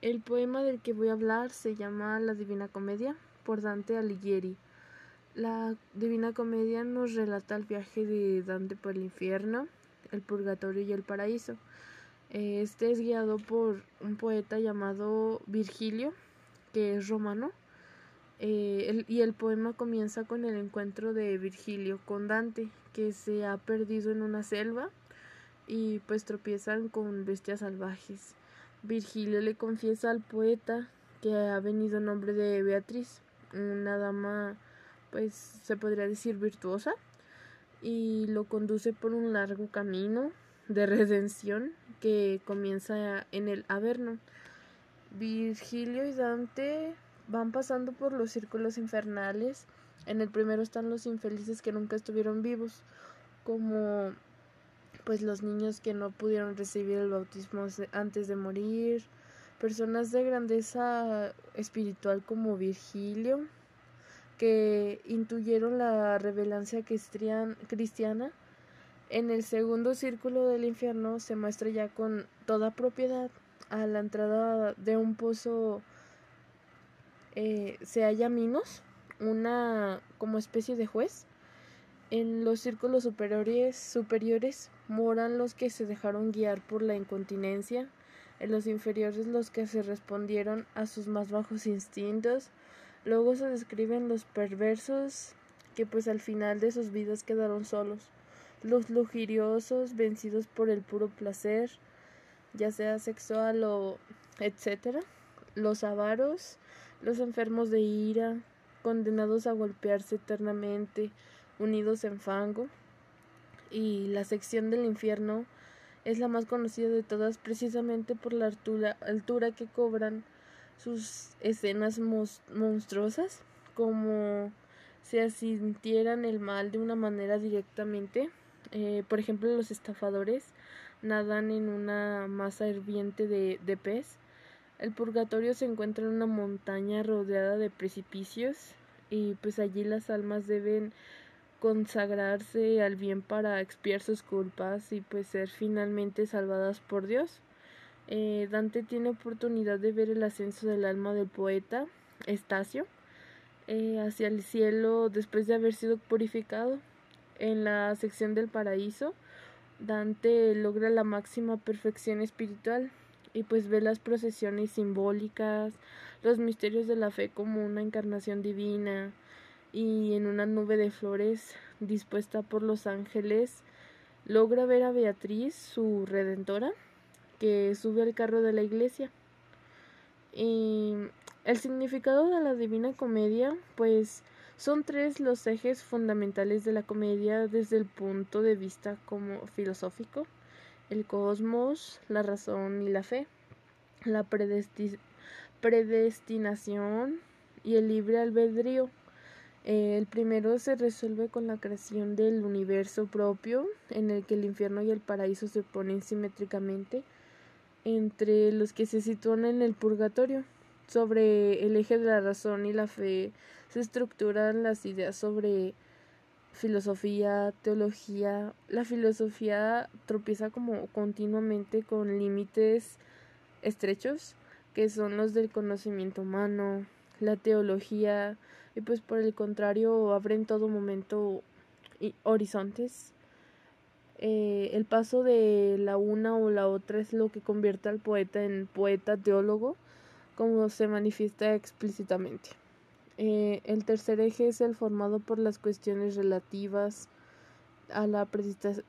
El poema del que voy a hablar se llama La Divina Comedia por Dante Alighieri. La Divina Comedia nos relata el viaje de Dante por el infierno, el purgatorio y el paraíso. Este es guiado por un poeta llamado Virgilio, que es romano, eh, y el poema comienza con el encuentro de Virgilio con Dante, que se ha perdido en una selva y pues tropiezan con bestias salvajes. Virgilio le confiesa al poeta que ha venido en nombre de Beatriz, una dama pues se podría decir virtuosa, y lo conduce por un largo camino de redención que comienza en el Averno. Virgilio y Dante van pasando por los círculos infernales. En el primero están los infelices que nunca estuvieron vivos, como pues los niños que no pudieron recibir el bautismo antes de morir, personas de grandeza espiritual como Virgilio, que intuyeron la revelancia cristiana. En el segundo círculo del infierno se muestra ya con toda propiedad a la entrada de un pozo eh, se halla Minos, una como especie de juez. En los círculos superiores, superiores moran los que se dejaron guiar por la incontinencia, en los inferiores los que se respondieron a sus más bajos instintos. Luego se describen los perversos que pues al final de sus vidas quedaron solos, los lujuriosos vencidos por el puro placer, ya sea sexual o etcétera, los avaros los enfermos de ira, condenados a golpearse eternamente, unidos en fango. Y la sección del infierno es la más conocida de todas precisamente por la altura, altura que cobran sus escenas monstruosas, como si asintieran el mal de una manera directamente. Eh, por ejemplo, los estafadores nadan en una masa hirviente de, de pez el purgatorio se encuentra en una montaña rodeada de precipicios y pues allí las almas deben consagrarse al bien para expiar sus culpas y pues ser finalmente salvadas por Dios. Eh, Dante tiene oportunidad de ver el ascenso del alma del poeta Estacio eh, hacia el cielo después de haber sido purificado. En la sección del paraíso, Dante logra la máxima perfección espiritual y pues ve las procesiones simbólicas, los misterios de la fe como una encarnación divina y en una nube de flores dispuesta por los ángeles logra ver a Beatriz, su redentora, que sube al carro de la iglesia. Y el significado de la Divina Comedia, pues son tres los ejes fundamentales de la comedia desde el punto de vista como filosófico el cosmos, la razón y la fe, la predestinación y el libre albedrío. El primero se resuelve con la creación del universo propio, en el que el infierno y el paraíso se ponen simétricamente entre los que se sitúan en el purgatorio. Sobre el eje de la razón y la fe se estructuran las ideas sobre filosofía, teología. La filosofía tropieza como continuamente con límites estrechos, que son los del conocimiento humano, la teología, y pues por el contrario abre en todo momento horizontes. Eh, el paso de la una o la otra es lo que convierte al poeta en poeta teólogo, como se manifiesta explícitamente. Eh, el tercer eje es el formado por las cuestiones relativas a la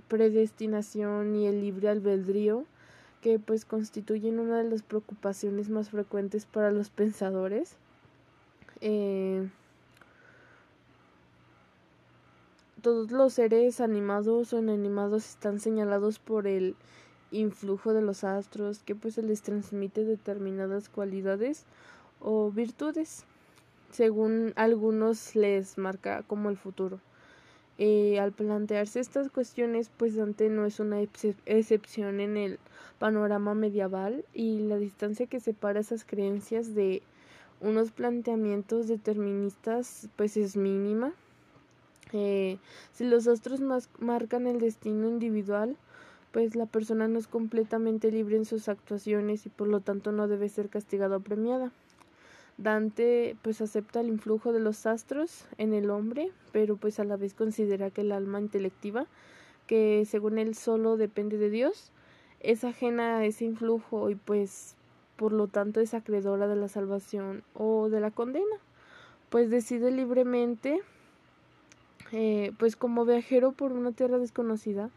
predestinación y el libre albedrío, que pues constituyen una de las preocupaciones más frecuentes para los pensadores. Eh, todos los seres animados o inanimados están señalados por el influjo de los astros que pues se les transmite determinadas cualidades o virtudes según algunos les marca como el futuro. Eh, al plantearse estas cuestiones, pues Dante no es una excepción en el panorama medieval y la distancia que separa esas creencias de unos planteamientos deterministas pues es mínima. Eh, si los astros marcan el destino individual, pues la persona no es completamente libre en sus actuaciones y por lo tanto no debe ser castigada o premiada. Dante pues acepta el influjo de los astros en el hombre, pero pues a la vez considera que el alma intelectiva, que según él solo depende de Dios, es ajena a ese influjo y pues por lo tanto es acreedora de la salvación o de la condena, pues decide libremente, eh, pues como viajero por una tierra desconocida,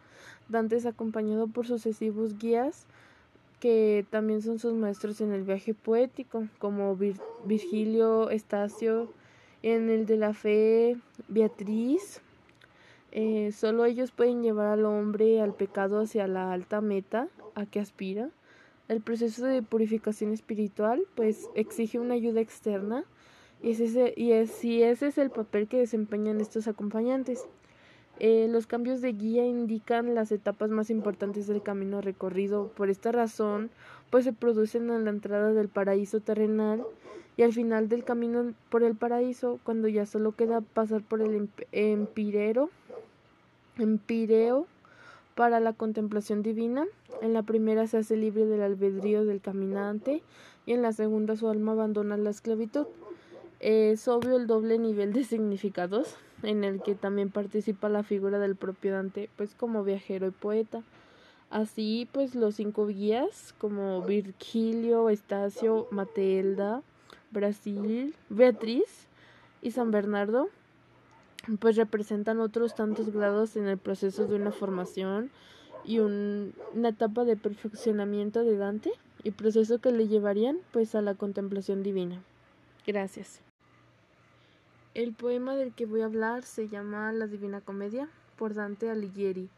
Dante es acompañado por sucesivos guías que también son sus maestros en el viaje poético, como Virgilio, Estacio, en el de la fe, Beatriz. Eh, solo ellos pueden llevar al hombre al pecado hacia la alta meta a que aspira. El proceso de purificación espiritual pues exige una ayuda externa y, ese, y, ese es el papel que desempeñan estos acompañantes. Eh, los cambios de guía indican las etapas más importantes del camino recorrido. Por esta razón, pues se producen en la entrada del paraíso terrenal y al final del camino por el paraíso, cuando ya solo queda pasar por el empirero, empireo para la contemplación divina. En la primera se hace libre del albedrío del caminante y en la segunda su alma abandona la esclavitud. Es obvio el doble nivel de significados en el que también participa la figura del propio Dante, pues como viajero y poeta. Así, pues los cinco guías, como Virgilio, Estacio, Matelda, Brasil, Beatriz y San Bernardo, pues representan otros tantos grados en el proceso de una formación y una etapa de perfeccionamiento de Dante y proceso que le llevarían pues a la contemplación divina. Gracias. El poema del que voy a hablar se llama La Divina Comedia por Dante Alighieri.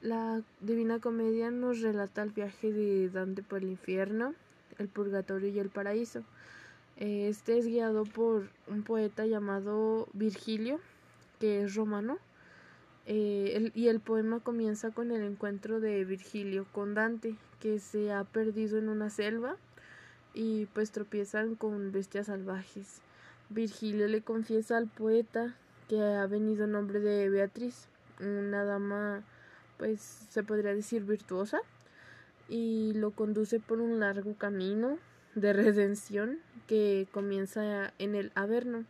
La Divina Comedia nos relata el viaje de Dante por el infierno, el purgatorio y el paraíso. Este es guiado por un poeta llamado Virgilio, que es romano, eh, y el poema comienza con el encuentro de Virgilio con Dante, que se ha perdido en una selva y pues tropiezan con bestias salvajes. Virgilio le confiesa al poeta que ha venido en nombre de Beatriz, una dama pues se podría decir virtuosa, y lo conduce por un largo camino de redención que comienza en el Averno.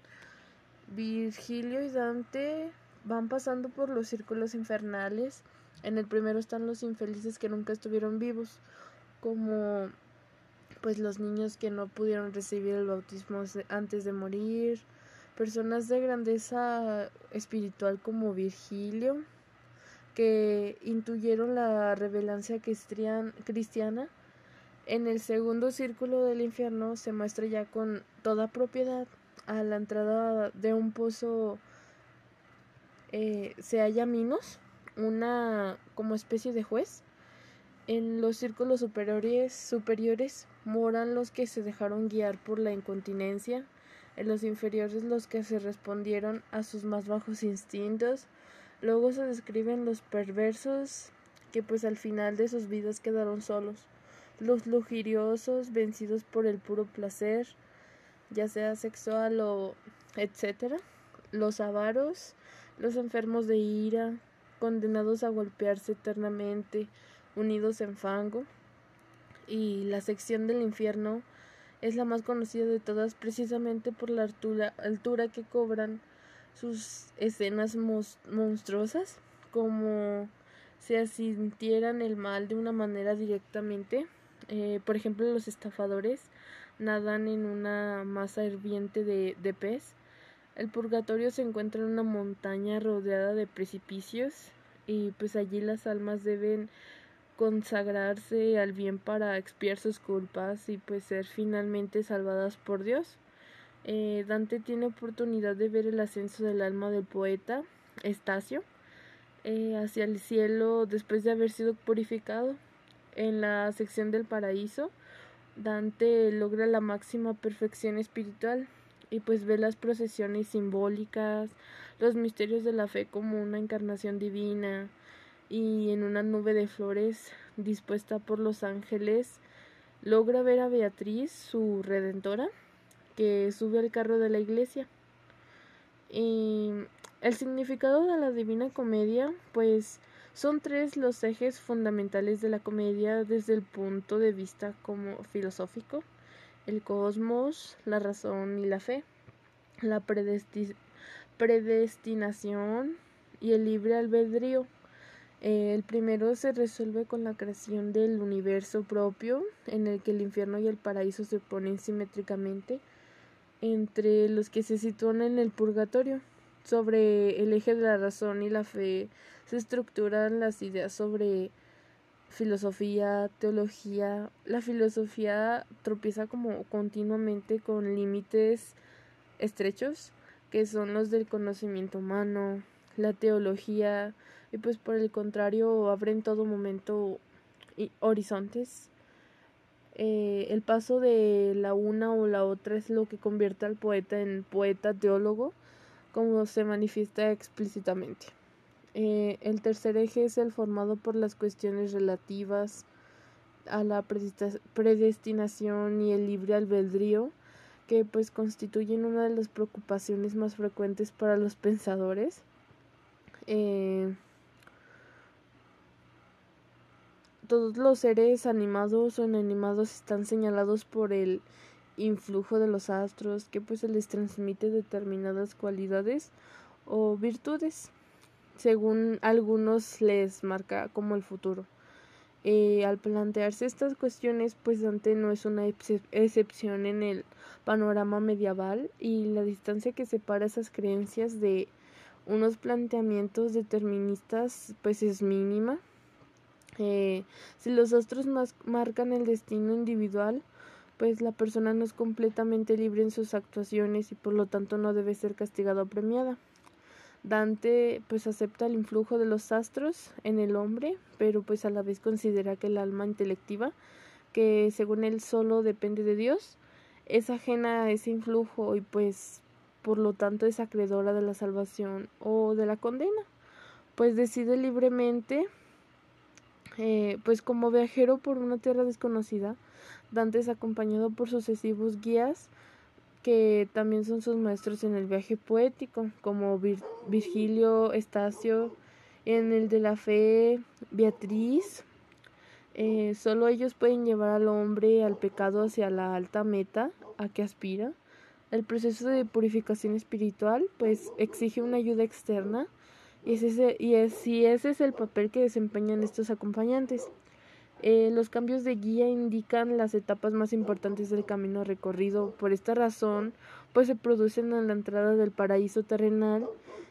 Virgilio y Dante van pasando por los círculos infernales. En el primero están los infelices que nunca estuvieron vivos, como pues los niños que no pudieron recibir el bautismo antes de morir, personas de grandeza espiritual como Virgilio, que intuyeron la revelancia cristiana. En el segundo círculo del infierno se muestra ya con toda propiedad a la entrada de un pozo eh, se halla Minos, una como especie de juez. En los círculos superiores, superiores moran los que se dejaron guiar por la incontinencia, en los inferiores los que se respondieron a sus más bajos instintos. Luego se describen los perversos que pues al final de sus vidas quedaron solos, los lujuriosos vencidos por el puro placer, ya sea sexual o etcétera, los avaros, los enfermos de ira, condenados a golpearse eternamente, unidos en fango, y la sección del infierno es la más conocida de todas precisamente por la altura, altura que cobran sus escenas monstruosas, como si asintieran el mal de una manera directamente. Eh, por ejemplo, los estafadores nadan en una masa hirviente de, de pez. El purgatorio se encuentra en una montaña rodeada de precipicios y pues allí las almas deben consagrarse al bien para expiar sus culpas y pues ser finalmente salvadas por Dios. Eh, Dante tiene oportunidad de ver el ascenso del alma del poeta Estacio eh, hacia el cielo después de haber sido purificado. En la sección del paraíso Dante logra la máxima perfección espiritual y pues ve las procesiones simbólicas, los misterios de la fe como una encarnación divina y en una nube de flores dispuesta por los ángeles logra ver a Beatriz, su redentora, que sube al carro de la iglesia. Y el significado de la Divina Comedia, pues Son tres los ejes fundamentales de la comedia desde el punto de vista como filosófico, el cosmos, la razón y la fe, la predestinación y el libre albedrío. Eh, el primero se resuelve con la creación del universo propio, en el que el infierno y el paraíso se ponen simétricamente entre los que se sitúan en el purgatorio. Sobre el eje de la razón y la fe se estructuran las ideas sobre filosofía, teología. La filosofía tropieza como continuamente con límites estrechos, que son los del conocimiento humano, la teología, y pues por el contrario abre en todo momento horizontes. Eh, el paso de la una o la otra es lo que convierte al poeta en poeta teólogo, como se manifiesta explícitamente. Eh, el tercer eje es el formado por las cuestiones relativas a la predestinación y el libre albedrío, que pues constituyen una de las preocupaciones más frecuentes para los pensadores. Eh, todos los seres animados o inanimados están señalados por el influjo de los astros que pues se les transmite determinadas cualidades o virtudes según algunos les marca como el futuro. Eh, al plantearse estas cuestiones pues Dante no es una excepción en el panorama medieval y la distancia que separa esas creencias de unos planteamientos deterministas pues es mínima si los astros marcan el destino individual, pues la persona no es completamente libre en sus actuaciones y por lo tanto no debe ser castigada o premiada. Dante pues acepta el influjo de los astros en el hombre, pero pues a la vez considera que el alma intelectiva, que según él solo depende de Dios, es ajena a ese influjo y pues por lo tanto es acreedora de la salvación o de la condena, pues decide libremente eh, pues como viajero por una tierra desconocida, Dante es acompañado por sucesivos guías que también son sus maestros en el viaje poético, como Virgilio, Estacio, en el de la fe, Beatriz. Eh, solo ellos pueden llevar al hombre al pecado hacia la alta meta a que aspira. El proceso de purificación espiritual pues exige una ayuda externa y, ese, y ese es el papel que desempeñan estos acompañantes. Eh, los cambios de guía indican las etapas más importantes del camino recorrido. Por esta razón, pues se producen en la entrada del paraíso terrenal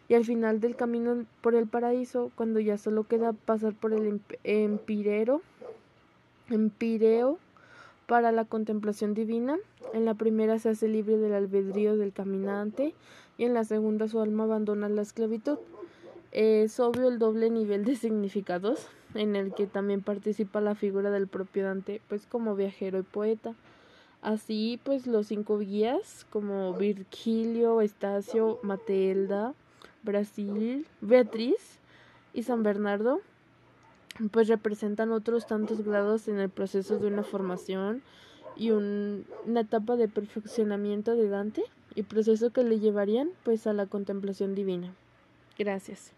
y al final del camino por el paraíso, cuando ya solo queda pasar por el empirero, empireo para la contemplación divina. En la primera se hace libre del albedrío del caminante y en la segunda su alma abandona la esclavitud. Es obvio el doble nivel de significados en el que también participa la figura del propio Dante, pues como viajero y poeta. Así, pues los cinco guías, como Virgilio, Estacio, Matelda, Brasil, Beatriz y San Bernardo, pues representan otros tantos grados en el proceso de una formación y una etapa de perfeccionamiento de Dante y proceso que le llevarían pues a la contemplación divina. Gracias.